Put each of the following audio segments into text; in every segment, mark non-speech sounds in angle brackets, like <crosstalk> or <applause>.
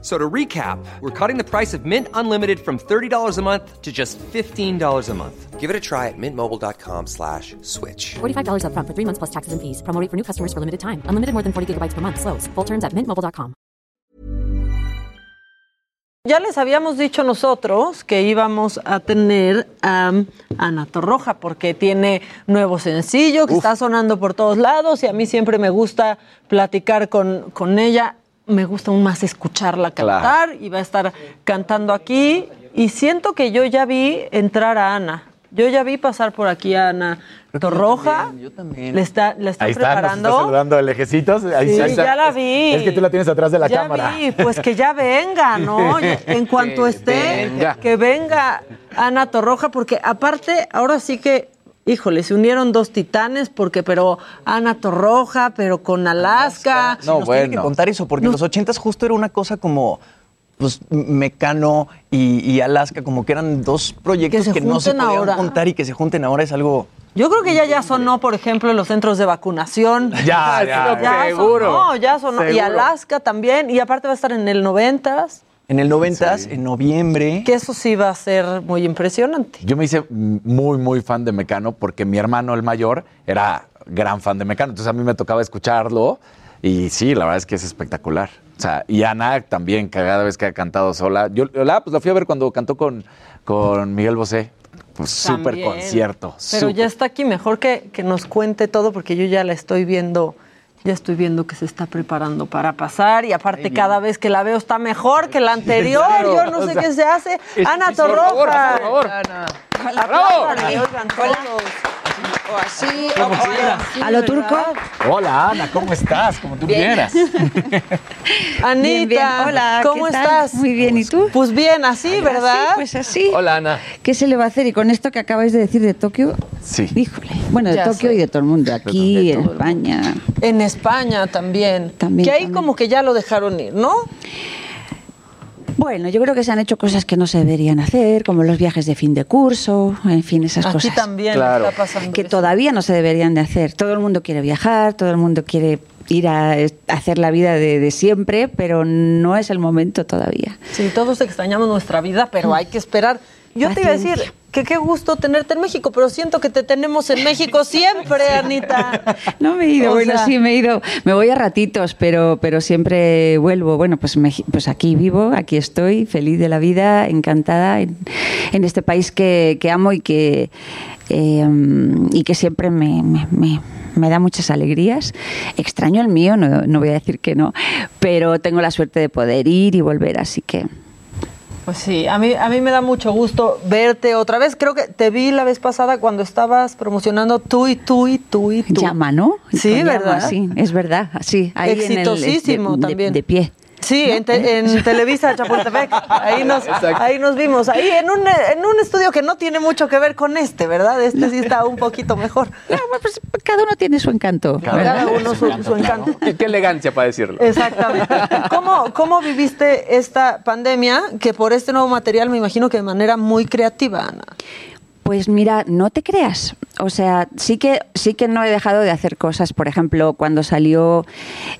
So to recap, we're cutting the price of Mint Unlimited from $30 a month to just $15 a month. Give it a try at mintmobile.com slash switch. $45 upfront for three months plus taxes and fees. Promo rate for new customers for limited time. Unlimited more than 40 gigabytes per month. Slows. Full terms at mintmobile.com. Ya les habíamos dicho nosotros que íbamos a tener a Ana Torroja porque tiene nuevo sencillo que está sonando por todos lados y a mí siempre me gusta platicar con, con ella. Me gusta aún más escucharla cantar y va a estar cantando aquí. Y siento que yo ya vi entrar a Ana. Yo ya vi pasar por aquí a Ana Torroja. Yo también. Le está, le está Ahí está, nos preparando. está saludando lejecitos. Ahí Sí, está. ya la vi. Es que tú la tienes atrás de la ya cámara. vi, pues que ya venga, ¿no? <laughs> En cuanto Que esté, venga. que venga Ana Torroja, porque aparte, ahora sí que, híjole, se unieron dos titanes, porque, pero Ana Torroja, pero con Alaska. No, nos bueno. tiene que contar eso, porque en los ochentas justo era una cosa como pues Mecano y, y Alaska, como que eran dos proyectos Que no se podían ahora. juntar y que se junten ahora es algo... Yo creo que ya ya sonó, por ejemplo, en los centros de vacunación. <laughs> <laughs> Ya, ya, ya seguro. sonó, ya sonó. Y Seguro. Alaska también, y aparte va a estar en el noventas, En el noventas, en noviembre... que eso sí va a ser muy impresionante. Yo me hice muy, muy fan de Mecano porque mi hermano, el mayor, era gran fan de Mecano. Entonces a mí me tocaba escucharlo y sí, la verdad es que es espectacular. O sea, y Ana también, cada vez que ha cantado sola. Yo la, pues, la fui a ver cuando cantó con, con Miguel Bosé. Pues súper concierto. Pero ya está aquí, mejor que, que nos cuente todo, porque yo ya la estoy viendo, ya estoy viendo que se está preparando para pasar, y aparte cada vez que la veo está mejor que la anterior, yo no sé qué se hace. Ana Torroja. Apláudanle, oigan, todos. O así, o, o- a lo turco. Hola, Ana, ¿cómo estás? Como tú Bien. quieras. <laughs> Anita, Bien, bien. Hola, ¿cómo ¿qué tal? estás? Muy bien, ¿y tú? Pues bien, así, ¿verdad? Así, pues así. Hola, Ana. ¿Qué se le va a hacer? Y con esto que acabáis de decir de Tokio, Sí. híjole. Bueno, de Ya Tokio sé. y de todo el mundo. Aquí, en España. En España también. También, Que ahí también. como que ya lo dejaron ir, ¿no? Bueno, yo creo que se han hecho cosas que no se deberían hacer, como los viajes de fin de curso, en fin, esas Aquí cosas. también Claro. está pasando que eso. todavía no se deberían de hacer. Todo el mundo quiere viajar, todo el mundo quiere ir a es- hacer la vida de, de siempre, pero no es el momento todavía. Sí, todos extrañamos nuestra vida, pero hay que esperar. Yo te iba a decir. Que qué gusto tenerte en México, pero siento que te tenemos en México siempre, Anita. <laughs> No me he ido, O bueno, sea- sí me he ido. Me voy a ratitos, pero, pero siempre vuelvo. Bueno, pues, Meji- pues aquí vivo, aquí estoy, feliz de la vida, encantada en, en este país que, que amo y que, eh, y que siempre me, me- me- me da muchas alegrías. Extraño el mío, no, no voy a decir que no, pero tengo la suerte de poder ir y volver, así que... Pues sí, a mí, a mí me da mucho gusto verte otra vez. Creo que te vi la vez pasada cuando estabas promocionando tú y tú y tú y tú. Llama, ¿no? Sí, Con llama, ¿verdad? Sí, es verdad. Sí, ahí en el- Exitosísimo de- de- también. De pie. Sí, en, te- en <laughs> Televisa Chapultepec. Ahí nos, ahí nos vimos. Ahí en un, en un estudio que no tiene mucho que ver con este, ¿verdad? Este sí está un poquito mejor. <laughs> No, pues, cada uno tiene su encanto. Cada uno su, su encanto. Qué, qué elegancia para decirlo. Exactamente. ¿Cómo, ¿Cómo viviste esta pandemia? Que por este nuevo material me imagino que de manera muy creativa, Ana. Pues mira, no te creas. O sea, sí que, sí que no he dejado de hacer cosas. Por ejemplo, cuando salió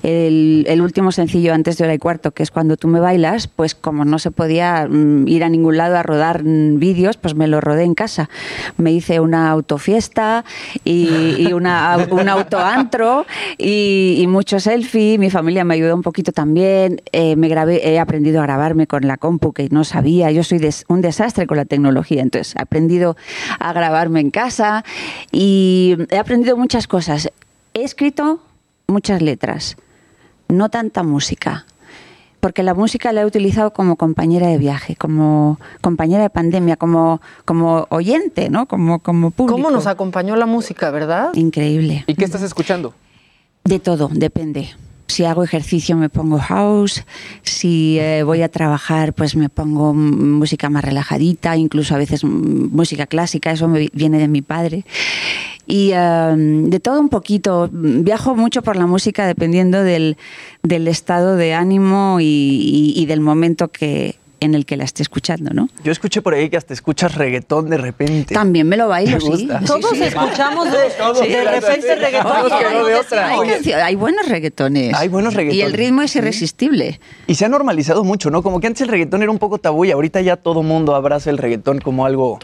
el, el último sencillo antes de hora y cuarto, que es cuando tú me bailas, pues como no se podía mm, ir a ningún lado a rodar mm, vídeos, pues me lo rodé en casa. Me hice una autofiesta y, y una, un autoantro y, y mucho selfie. Mi familia me ayudó un poquito también. Eh, me grabé, he aprendido a grabarme con la compu que no sabía. Yo soy des- un desastre con la tecnología, entonces he aprendido a grabarme en casa y he aprendido muchas cosas. He escrito muchas letras, no tanta música. Porque la música la he utilizado como compañera de viaje, como compañera de pandemia, como, como oyente, ¿no? Como, como público. ¿Cómo nos acompañó la música, verdad? Increíble. ¿Y qué estás escuchando? De todo, depende. Si hago ejercicio me pongo house, si eh, voy a trabajar pues me pongo música más relajadita, incluso a veces música clásica, eso me vi- viene de mi padre. Y eh, de todo un poquito, viajo mucho por la música dependiendo del, estado de ánimo y del momento que, en el que la esté escuchando, ¿no? Yo escuché por ahí que hasta escuchas reggaetón de repente. También me lo bailo, Me sí. Todos sí. escuchamos de, Todos, de claro, repente sí. reggaetón. No nos quedó de otra. Hay, hay buenos reggaetones. Hay buenos Y reggaetones. el ritmo es irresistible. Y se ha normalizado mucho, ¿no? Como que antes el reggaetón era un poco tabú y ahorita ya todo mundo abraza el reggaetón como algo...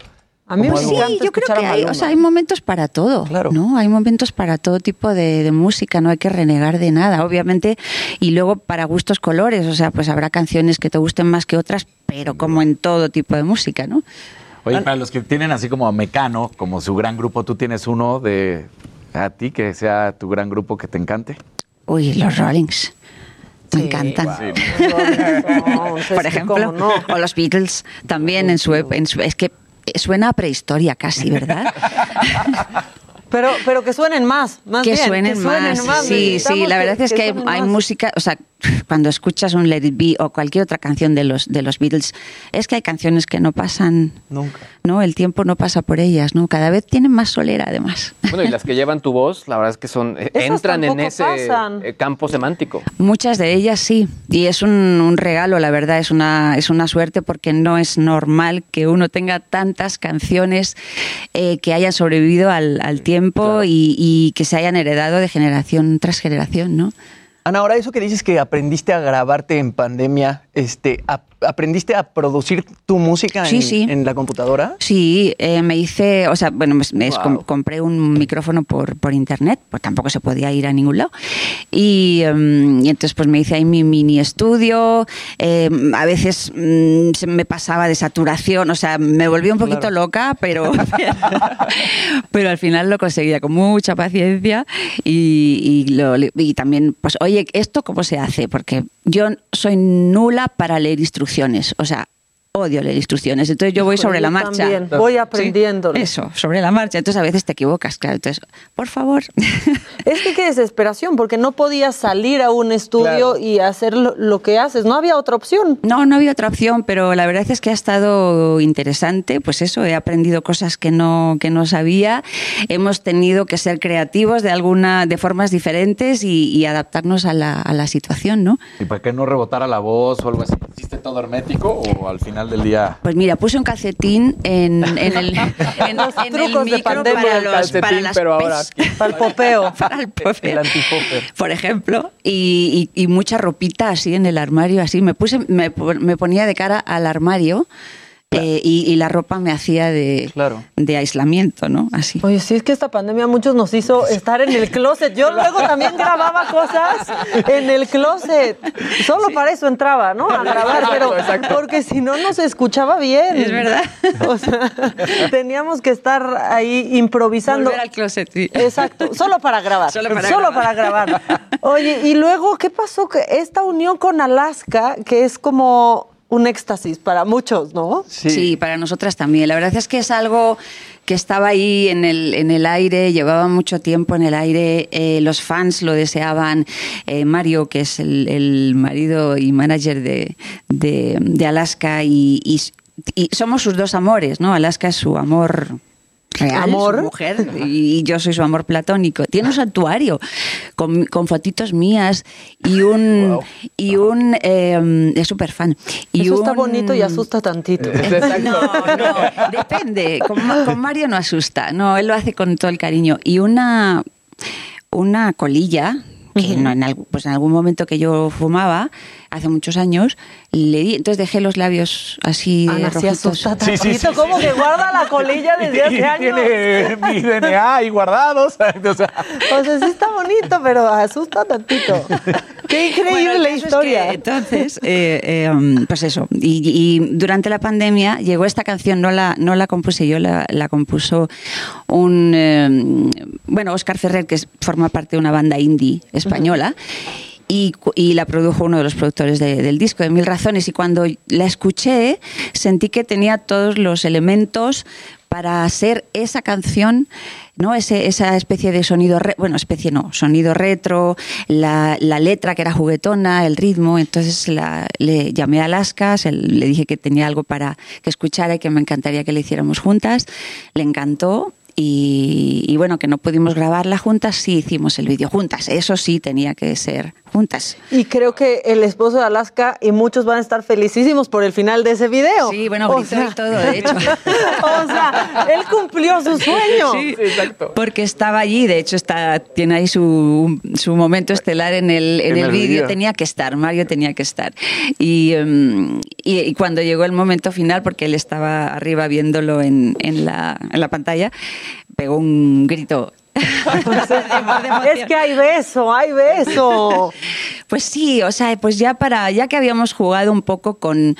A mí me Sí, yo creo que hay, o sea, hay momentos para todo, Claro. ¿no? Hay momentos para todo tipo de, de música, no hay que renegar de nada, obviamente. Y luego para gustos colores, o sea, pues habrá canciones que te gusten más que otras, pero como en todo tipo de música, ¿no? Oye, para los que tienen así como a Mecano, como su gran grupo, ¿tú tienes uno de a ti que sea tu gran grupo que te encante? Uy, los Rollings. Me Sí, encantan. Stones, <laughs> es Por ejemplo, no. o los Beatles también en su, en su- es que suena a prehistoria casi, ¿verdad? <laughs> Pero, pero que suenen más, más que bien. suenen, más. Sí, sí, la verdad es que, hay, suenen hay música, o sea, cuando escuchas un Let It Be o cualquier otra canción de los, de los Beatles, es que hay canciones que no pasan, Nunca. ¿no? El tiempo no pasa por ellas, ¿no? Cada vez tienen más solera, además. Bueno, y las que llevan tu voz, la verdad es que son eh, Esas entran en ese pasan. eh, campo semántico. Muchas de ellas sí, y es un, un regalo, la verdad, es una, es una suerte porque no es normal que uno tenga tantas canciones eh, que hayan sobrevivido al, al tiempo y, y que se hayan heredado de generación tras generación, ¿no? Ana, ahora eso que dices que aprendiste a grabarte en pandemia, este, ap- ¿aprendiste a producir tu música Sí, en, sí. en la computadora? Sí, eh, me hice, o sea, bueno, me, Wow. com- compré un micrófono por, por internet, pues tampoco se podía ir a ningún lado. Y, em, y entonces pues me hice ahí mi mini estudio, em, a veces mm, se me pasaba de saturación, o sea, me volví un poquito Claro. loca, pero, <laughs> <laughs> pero al final lo conseguía con mucha paciencia y, y, lo- y también, pues, oye, ¿esto cómo se hace? Porque yo soy nula para leer instrucciones, o sea, odio leer instrucciones, entonces yo voy sobre la yo marcha. también, voy Sí, aprendiéndolo. Eso, sobre la marcha, entonces a veces te equivocas, claro, entonces, por favor. <laughs> Es que qué desesperación, porque no podías salir a un estudio Claro. y hacer lo, lo que haces. No había otra opción. No, no había otra opción, pero la verdad es que ha estado interesante. Pues eso, he aprendido cosas que no, que no sabía. Hemos tenido que ser creativos de alguna, de formas diferentes y, y adaptarnos a la, a la situación, ¿no? ¿Y para que no rebotara la voz o algo así? ¿Hiciste todo hermético o al final del día? Pues mira, puse un calcetín en, en el, <laughs> en, Los en el trucos de micro pandemia para, los, calcetín, para las pero ahora Para el popeo. <laughs> para el popper. El. Por ejemplo, y, y- y mucha ropita así en el armario, así. Me puse, me, me ponía de cara al armario eh, y, y la ropa me hacía de, Claro. de aislamiento, ¿no? Así. Oye, sí, es que esta pandemia a muchos nos hizo estar en el closet. Yo luego también grababa cosas en el closet. Solo para eso entraba, ¿no? A grabar, pero porque si no, no se escuchaba bien. Es verdad. O sea, teníamos que estar ahí improvisando. Volver al closet, sí. Exacto, solo para grabar. Solo para grabar. para grabar. Oye, y luego, ¿qué pasó? Que esta unión con Alaska, que es como un éxtasis para muchos, ¿no? Sí. para nosotras también. La verdad es que es algo que estaba ahí en el, en el aire, llevaba mucho tiempo en el aire, eh, los fans lo deseaban. Eh, Mario, que es el, el marido y manager de, de, de Alaska, y, y- y somos sus dos amores, ¿no? Alaska es su amor real, ¿Amor? su mujer, y yo soy su amor platónico. Tiene un santuario con, con fotitos mías y un... Y un eh, es súper fan. Y Eso está un- bonito y asusta tantito. no, no, depende. Con, Ma- con Mario no asusta, no, él lo hace con todo el cariño. Y una, una colilla, que no, en, pues en algún momento que yo fumaba, hace muchos años, le di, entonces dejé los labios así Ana, sí rojitos. asusta Sí, sí, tantito, sí, como sí. que guarda la colilla <laughs> desde Y hace años. tiene mi DNA ahí guardado. ¿sabes? O sea, O sea, sí está bonito, pero asusta tantito. <laughs> Qué increíble Bueno, la es historia. que, entonces, eh, eh, um, pues eso. Y, y durante la pandemia llegó esta canción, no la, no la compuse yo, la, la compuso un. eh, bueno, Oscar Ferrer, que forma parte de una banda indie española. Y, y la produjo uno de los productores de- del disco, de Mil Razones. Y cuando la escuché, sentí que tenía todos los elementos para ser esa canción ¿no? Ese, esa especie de sonido, re- bueno, especie no, sonido retro, la, la letra que era juguetona, el ritmo. Entonces la- le llamé a Alaska, le dije que tenía algo para que escuchara y que me encantaría que le hiciéramos juntas. Le encantó. Y, y bueno, que no pudimos grabarla juntas, sí hicimos el vídeo juntas. Eso sí tenía que ser juntas. Y creo que el esposo de Alaska y muchos van a estar felicísimos por el final de ese video. Sí, bueno, O gritó sea- y todo, de hecho. <laughs> o sea, él cumplió su sueño. exacto. Porque estaba allí, de hecho está, tiene ahí su, su momento estelar en el, en En el el vídeo. vídeo. Tenía que estar, Mario tenía que estar. Y, em, y, y cuando llegó el momento final, porque él estaba arriba viéndolo en, en, la, en la pantalla, pegó un grito. <laughs> Es que hay beso, hay beso. <laughs> Pues sí, o sea, pues ya para, ya que habíamos jugado un poco con,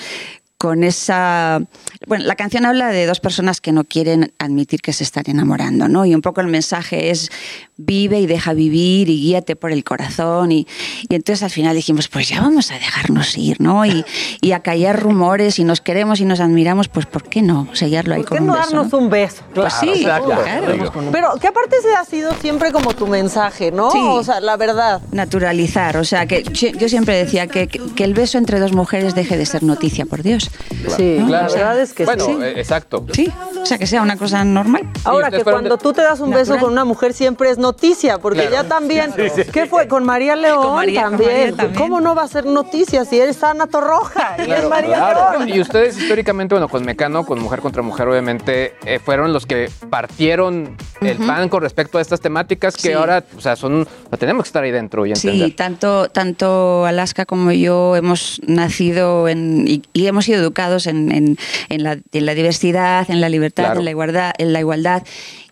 con esa. Bueno, la canción habla de dos personas que no quieren admitir que se están enamorando, ¿no? Y un poco el mensaje es vive y deja vivir y guíate por el corazón. Y, y entonces al final dijimos, pues ya vamos a dejarnos ir, ¿no? Y, y a callar rumores y nos queremos y nos admiramos, pues ¿por qué no sellarlo ahí ¿Por qué con no un beso? darnos ¿no? un beso? Pues sí, exacto. claro. Pero que aparte ese ha sido siempre como tu mensaje, ¿no? Sí. O sea, la verdad. Naturalizar, o sea, que yo siempre decía que, que el beso entre dos mujeres deje de ser noticia, por Dios. Sí, ¿no? la O sea, verdad es que bueno, sí. eh, exacto. Sí, o sea, que sea una cosa normal. Ahora que cuando de- tú te das un beso Natural. con una mujer siempre es noticia, porque Claro. ya también, ¿qué fue? Con María León Con María- con también. María también. ¿Cómo no va a ser noticia si eres Ana Torroja y es María León? Y ustedes históricamente, bueno, con Mecano, con Mujer contra Mujer, obviamente, eh, fueron los que partieron el pan con respecto a estas temáticas que Sí. ahora, o sea, son, tenemos que estar ahí dentro y entender. Sí, tanto, tanto Alaska como yo hemos nacido en, y, y hemos sido educados en, en- en la, en la diversidad, en la libertad, Claro. en, la igualdad, en la igualdad.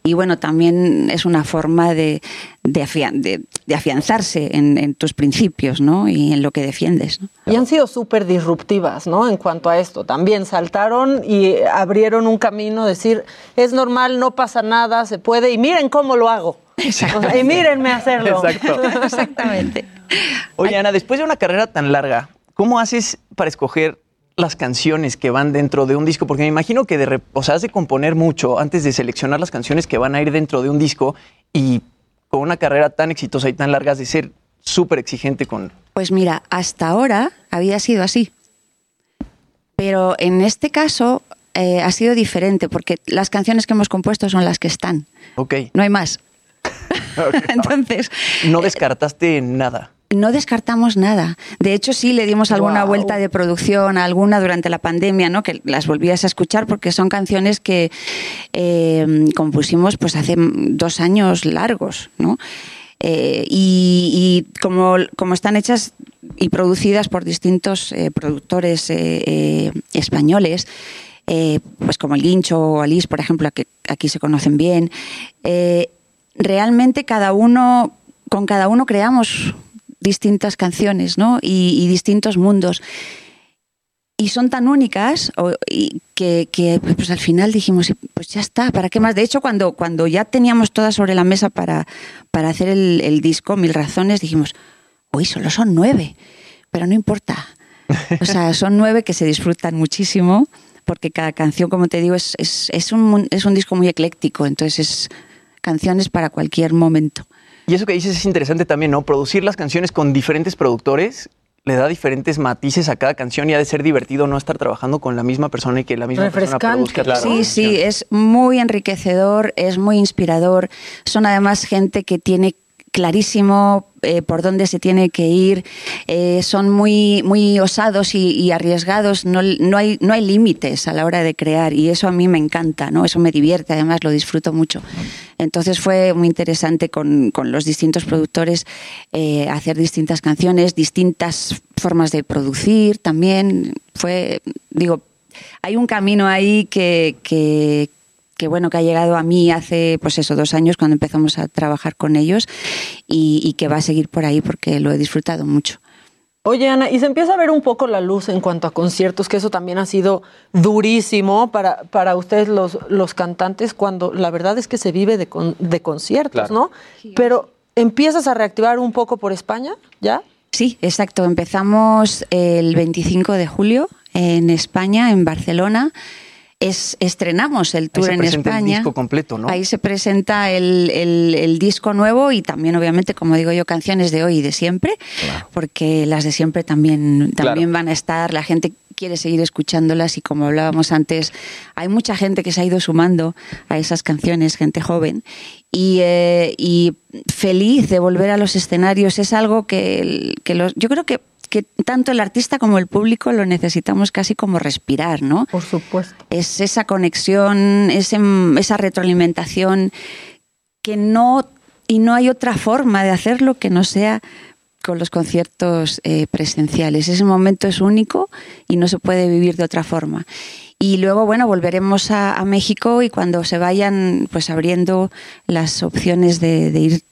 Y bueno, también es una forma de, de, afian- de- de afianzarse en, en tus principios ¿no? y en lo que defiendes. ¿no? Y han sido súper disruptivas, ¿no? En cuanto a esto. También saltaron y abrieron un camino, decir, es normal, no pasa nada, se puede, y miren cómo lo hago. O sea, y mírenme hacerlo. <laughs> Exactamente. Oye, Ana, después de una carrera tan larga, ¿cómo haces para escoger las canciones que van dentro de un disco? Porque me imagino que de, o sea, has de componer mucho antes de seleccionar las canciones que van a ir dentro de un disco y con una carrera tan exitosa y tan larga has de ser súper exigente con... Pues mira, hasta ahora había sido así. Pero en este caso eh, ha sido diferente porque las canciones que hemos compuesto son las que están. Ok, No hay más. <laughs> <laughs> Entonces, no descartaste nada. No descartamos nada. De hecho, sí le dimos alguna vuelta de producción, a alguna durante la pandemia, ¿no? Que las volvías a escuchar porque son canciones que eh, compusimos pues hace dos años largos, ¿no? Eh, y y como, como están hechas y producidas por distintos eh, productores españoles, pues como el Guincho o Alice, por ejemplo, que aquí se conocen bien, realmente cada uno, con cada uno creamos distintas canciones, ¿no? Y, y distintos mundos. Y son tan únicas o- y que, que, pues al final dijimos, pues ya está, ¿para qué más? De hecho, cuando, cuando ya teníamos todas sobre la mesa para, para hacer el, el disco, Mil Razones, dijimos, uy, solo son nueve, pero no importa. O sea, <laughs> son nueve que se disfrutan muchísimo, porque cada canción, como te digo, es, es, es un, es un disco muy ecléctico, entonces es canciones para cualquier momento. Y eso que dices es interesante también, ¿no? Producir las canciones con diferentes productores le da diferentes matices a cada canción y ha de ser divertido no estar trabajando con la misma persona y que la misma persona produzca la Sí, sí, es muy enriquecedor, es muy inspirador. Son además gente que tiene clarísimo eh, por dónde se tiene que ir, eh, son muy, muy osados y, arriesgados, no, no hay, no hay límites a la hora de crear y eso a mí me encanta, ¿no? eso me divierte, además lo disfruto mucho. Entonces fue muy interesante con, con los distintos productores eh, hacer distintas canciones, distintas formas de producir también. Fue, digo, hay un camino ahí que, que, que, bueno que ha llegado a mí hace pues eso dos años cuando empezamos a trabajar con ellos y, y que va a seguir por ahí porque lo he disfrutado mucho. Oye, Ana, y se empieza a ver un poco la luz en cuanto a conciertos, que eso también ha sido durísimo para, para ustedes los, los cantantes, cuando la verdad es que se vive de, con- de conciertos, Claro. ¿no? Pero empiezas a reactivar un poco por España, ¿ya? Sí, exacto. Empezamos el 25 de julio en España, en Barcelona. Es, estrenamos el tour se en el España. disco completo, ¿no? Ahí se presenta el, el- el disco nuevo y también, obviamente, como digo yo, canciones de hoy y de siempre, porque las de siempre también, también van a estar. La gente quiere seguir escuchándolas y como hablábamos antes, hay mucha gente que se ha ido sumando a esas canciones, gente joven. Y, eh, y feliz de volver a los escenarios es algo que, que los, yo creo que, que tanto el artista como el público lo necesitamos casi como respirar, ¿no? Por supuesto. es esa conexión, ese- esa retroalimentación que no y no hay otra forma de hacerlo que no sea con los conciertos eh, presenciales. Ese momento es único y no se puede vivir de otra forma. Y luego, bueno, volveremos a, a México y cuando se vayan pues abriendo las opciones de, de ir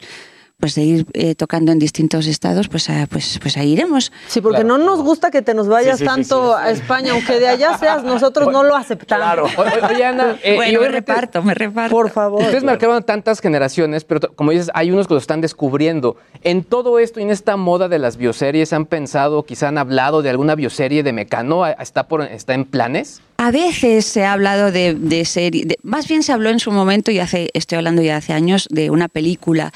pues de ir eh, tocando en distintos estados, pues, a- pues, pues ahí iremos. Sí, porque no nos gusta que te nos vayas Sí, sí, sí, tanto sí. a España, aunque de allá seas, nosotros no lo aceptamos. O- o- <laughs> Oye, Ana, eh, me reparto, me reparto. Por favor. Ustedes marcaron tantas generaciones, pero como dices, hay unos que lo están descubriendo. En todo esto y en esta moda de las bioseries, ¿han pensado, quizá han hablado de alguna bioserie de Mecano? ¿Está, por, está en planes? A veces se ha hablado de, de serie, de- más bien se habló en su momento, y hace, estoy hablando ya hace años, de una película.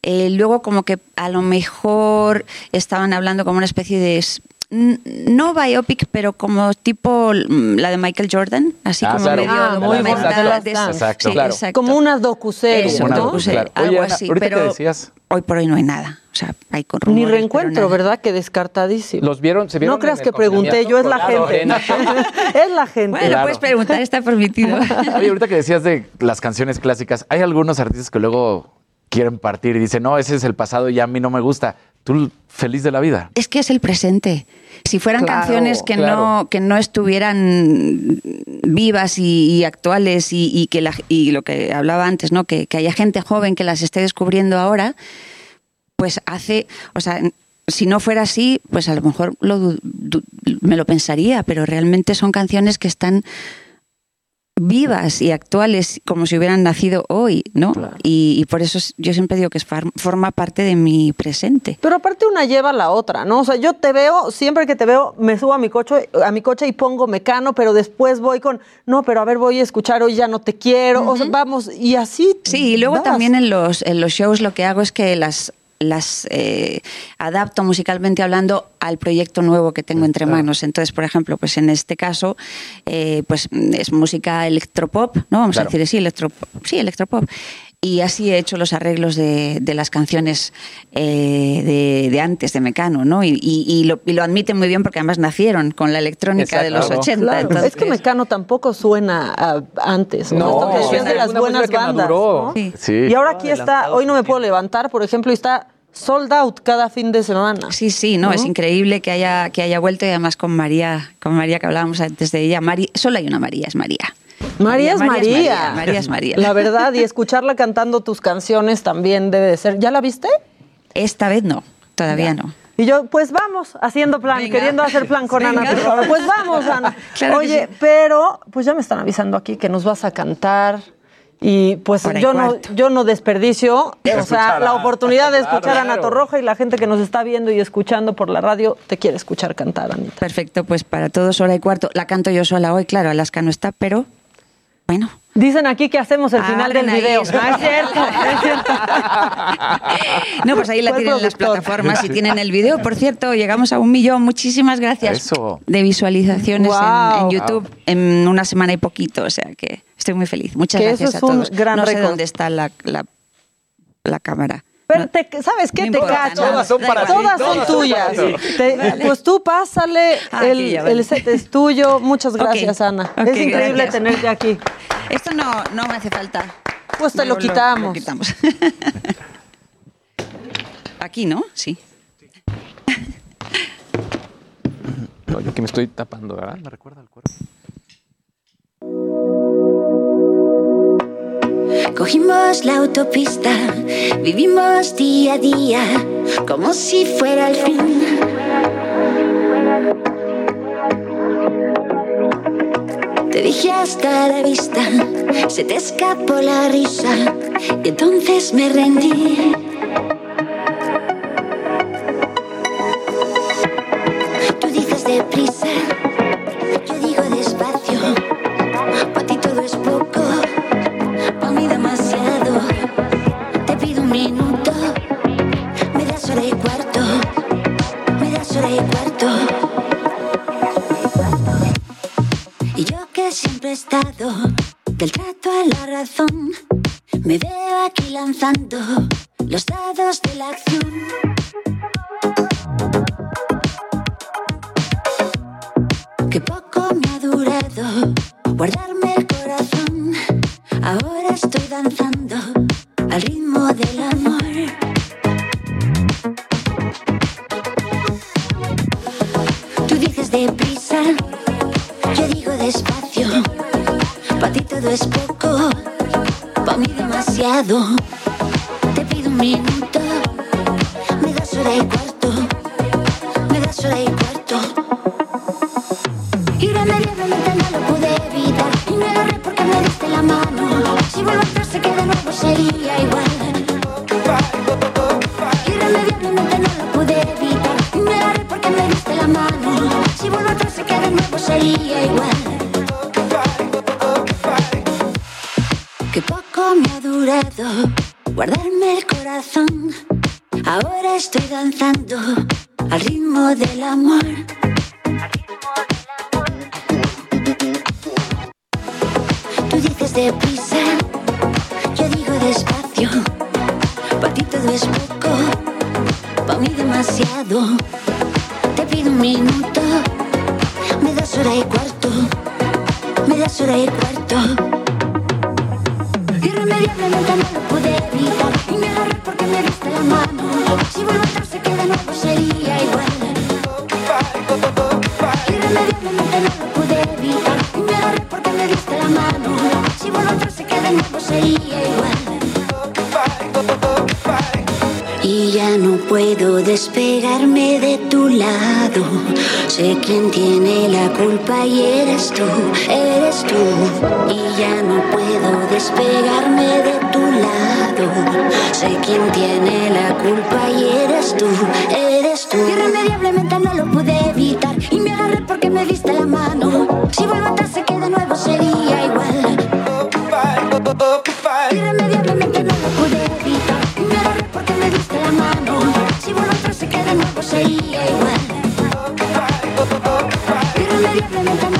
Eh, luego como que a lo mejor estaban hablando como una especie de, no biopic, pero como tipo mm, la de Michael Jordan, así Ah, como claro. medio Ah, muy documental de. Exacto. Sí, Claro. exacto. Como una docuserie, Eso, Una ¿no? docuserie. Oye, algo Ana, así, ahorita que pero decías- hoy por hoy no hay nada. O sea, hay con Ni rumores, reencuentro. ¿verdad? Que descartadísimo. ¿Los vieron? ¿Se vieron no creas que pregunté, yo es la gente. <laughs> es la gente. Bueno, Claro. puedes preguntar, está permitido. <laughs> Oye, ahorita que decías de las canciones clásicas, hay algunos artistas que luego quieren partir y dicen, no, ese es el pasado y ya a mí no me gusta. Tú feliz de la vida. Es que es el presente. Si fueran Claro, canciones que claro. no que no estuvieran vivas y, y actuales y, y que la- y lo que hablaba antes, ¿no? Que, que haya gente joven que las esté descubriendo ahora, pues hace, o sea, si no fuera así, pues a lo mejor lo me lo pensaría, pero realmente son canciones que están vivas y actuales como si hubieran nacido hoy, ¿no? Y, y por eso es- yo siempre digo que es far- forma parte de mi presente. Pero aparte una lleva a la otra, ¿no? O sea, yo te veo, siempre que te veo, me subo a mi coche, a mi coche y pongo mecano, pero después voy con, no, pero a ver, voy a escuchar, hoy ya no te quiero. O sea, vamos, y así. Sí, y luego también en los, en los shows lo que hago es que las las eh, adapto musicalmente hablando al proyecto nuevo que tengo entre manos. Entonces, por ejemplo, pues en este caso, eh, pues es música electropop, ¿no? Vamos a decir así, electropop. Sí, electropop. Y así he hecho los arreglos de, de las canciones eh, de, de antes, de Mecano, ¿no? Y, y- y lo, y lo admiten muy bien porque además nacieron con la electrónica de los Exacto. 80. Claro, entonces- es que Mecano tampoco suena a- antes. No, Esto que decías suena de las buenas bandas. ¿no? Sí. Sí. Y ahora aquí está, hoy no me puedo levantar, por ejemplo, y está sold out cada fin de semana. Sí, sí, no, es increíble que haya, que haya vuelto y además con María, con María que hablábamos antes de ella. Mari, solo hay una María, es María. María es María. María es María. La verdad, y escucharla cantando tus canciones también debe de ser. ¿Ya la viste? Esta vez no, todavía no. Y yo, pues vamos, haciendo plan, Venga. queriendo hacer plan con Venga. Ana. Torroja. Pues vamos, Ana. <laughs> Claro Oye, sí. pero pues ya me están avisando aquí que nos vas a cantar. Y pues yo no, yo no desperdicio, o sea, Escuchar la oportunidad de escuchar Claro, a Ana. Torroja y la gente que nos está viendo y escuchando por la radio te quiere escuchar cantar, Anita. Perfecto, pues para todos hora y cuarto. La canto yo sola hoy, claro, Alaska no está, pero bueno. Dicen aquí que hacemos el final del Abren ahí, video. es- <laughs> No es cierto, no es cierto. <laughs> No, pues ahí la tienen en las plataformas y tienen el video. Por cierto, llegamos a un millón. Muchísimas gracias Eso. de visualizaciones en- YouTube en una semana y poquito. O sea que estoy muy feliz. Muchas Que gracias eso es a un todos. gran no sé dónde está la, la, la cámara. Pero te- ¿sabes qué? No te importa, cacho. Todas son para ti, Todas son tuyas. Pues tú pásale, Ah, el, aquí ya, vale. el set es tuyo. Muchas gracias, Ana. es increíble gracias. tenerte aquí. Esto no, no me hace falta. Pues te lo quitamos. quitamos. <laughs> Aquí, ¿no? Sí. No, yo que me estoy tapando, ¿verdad? Me recuerda al cuerpo. Cogimos la autopista, vivimos día a día, como si fuera el fin. Te dije hasta la vista, se te escapó la risa, y entonces me rendí. Lanzando minuto, me das hora y cuarto, Te pido un minuto, me das hora y cuarto, me das hora y cuarto. Irremediablemente no lo pude evitar y me agarré porque me diste la mano. Si vuelvo atrás sé que de nuevo sería igual. Irremediablemente no lo pude evitar y me agarré porque me diste la mano. Si vuelvo atrás sé que de nuevo sería igual. Y ya no puedo despegarme de tu Sé quién tiene la culpa y eres tú, eres tú. Y ya no puedo despegarme de tu lado. Sé quién tiene la culpa y eres tú, eres tú. Irremediablemente no lo pude evitar y me agarré porque me diste la mano. Si vuelvo atrás sé que Irremediablemente no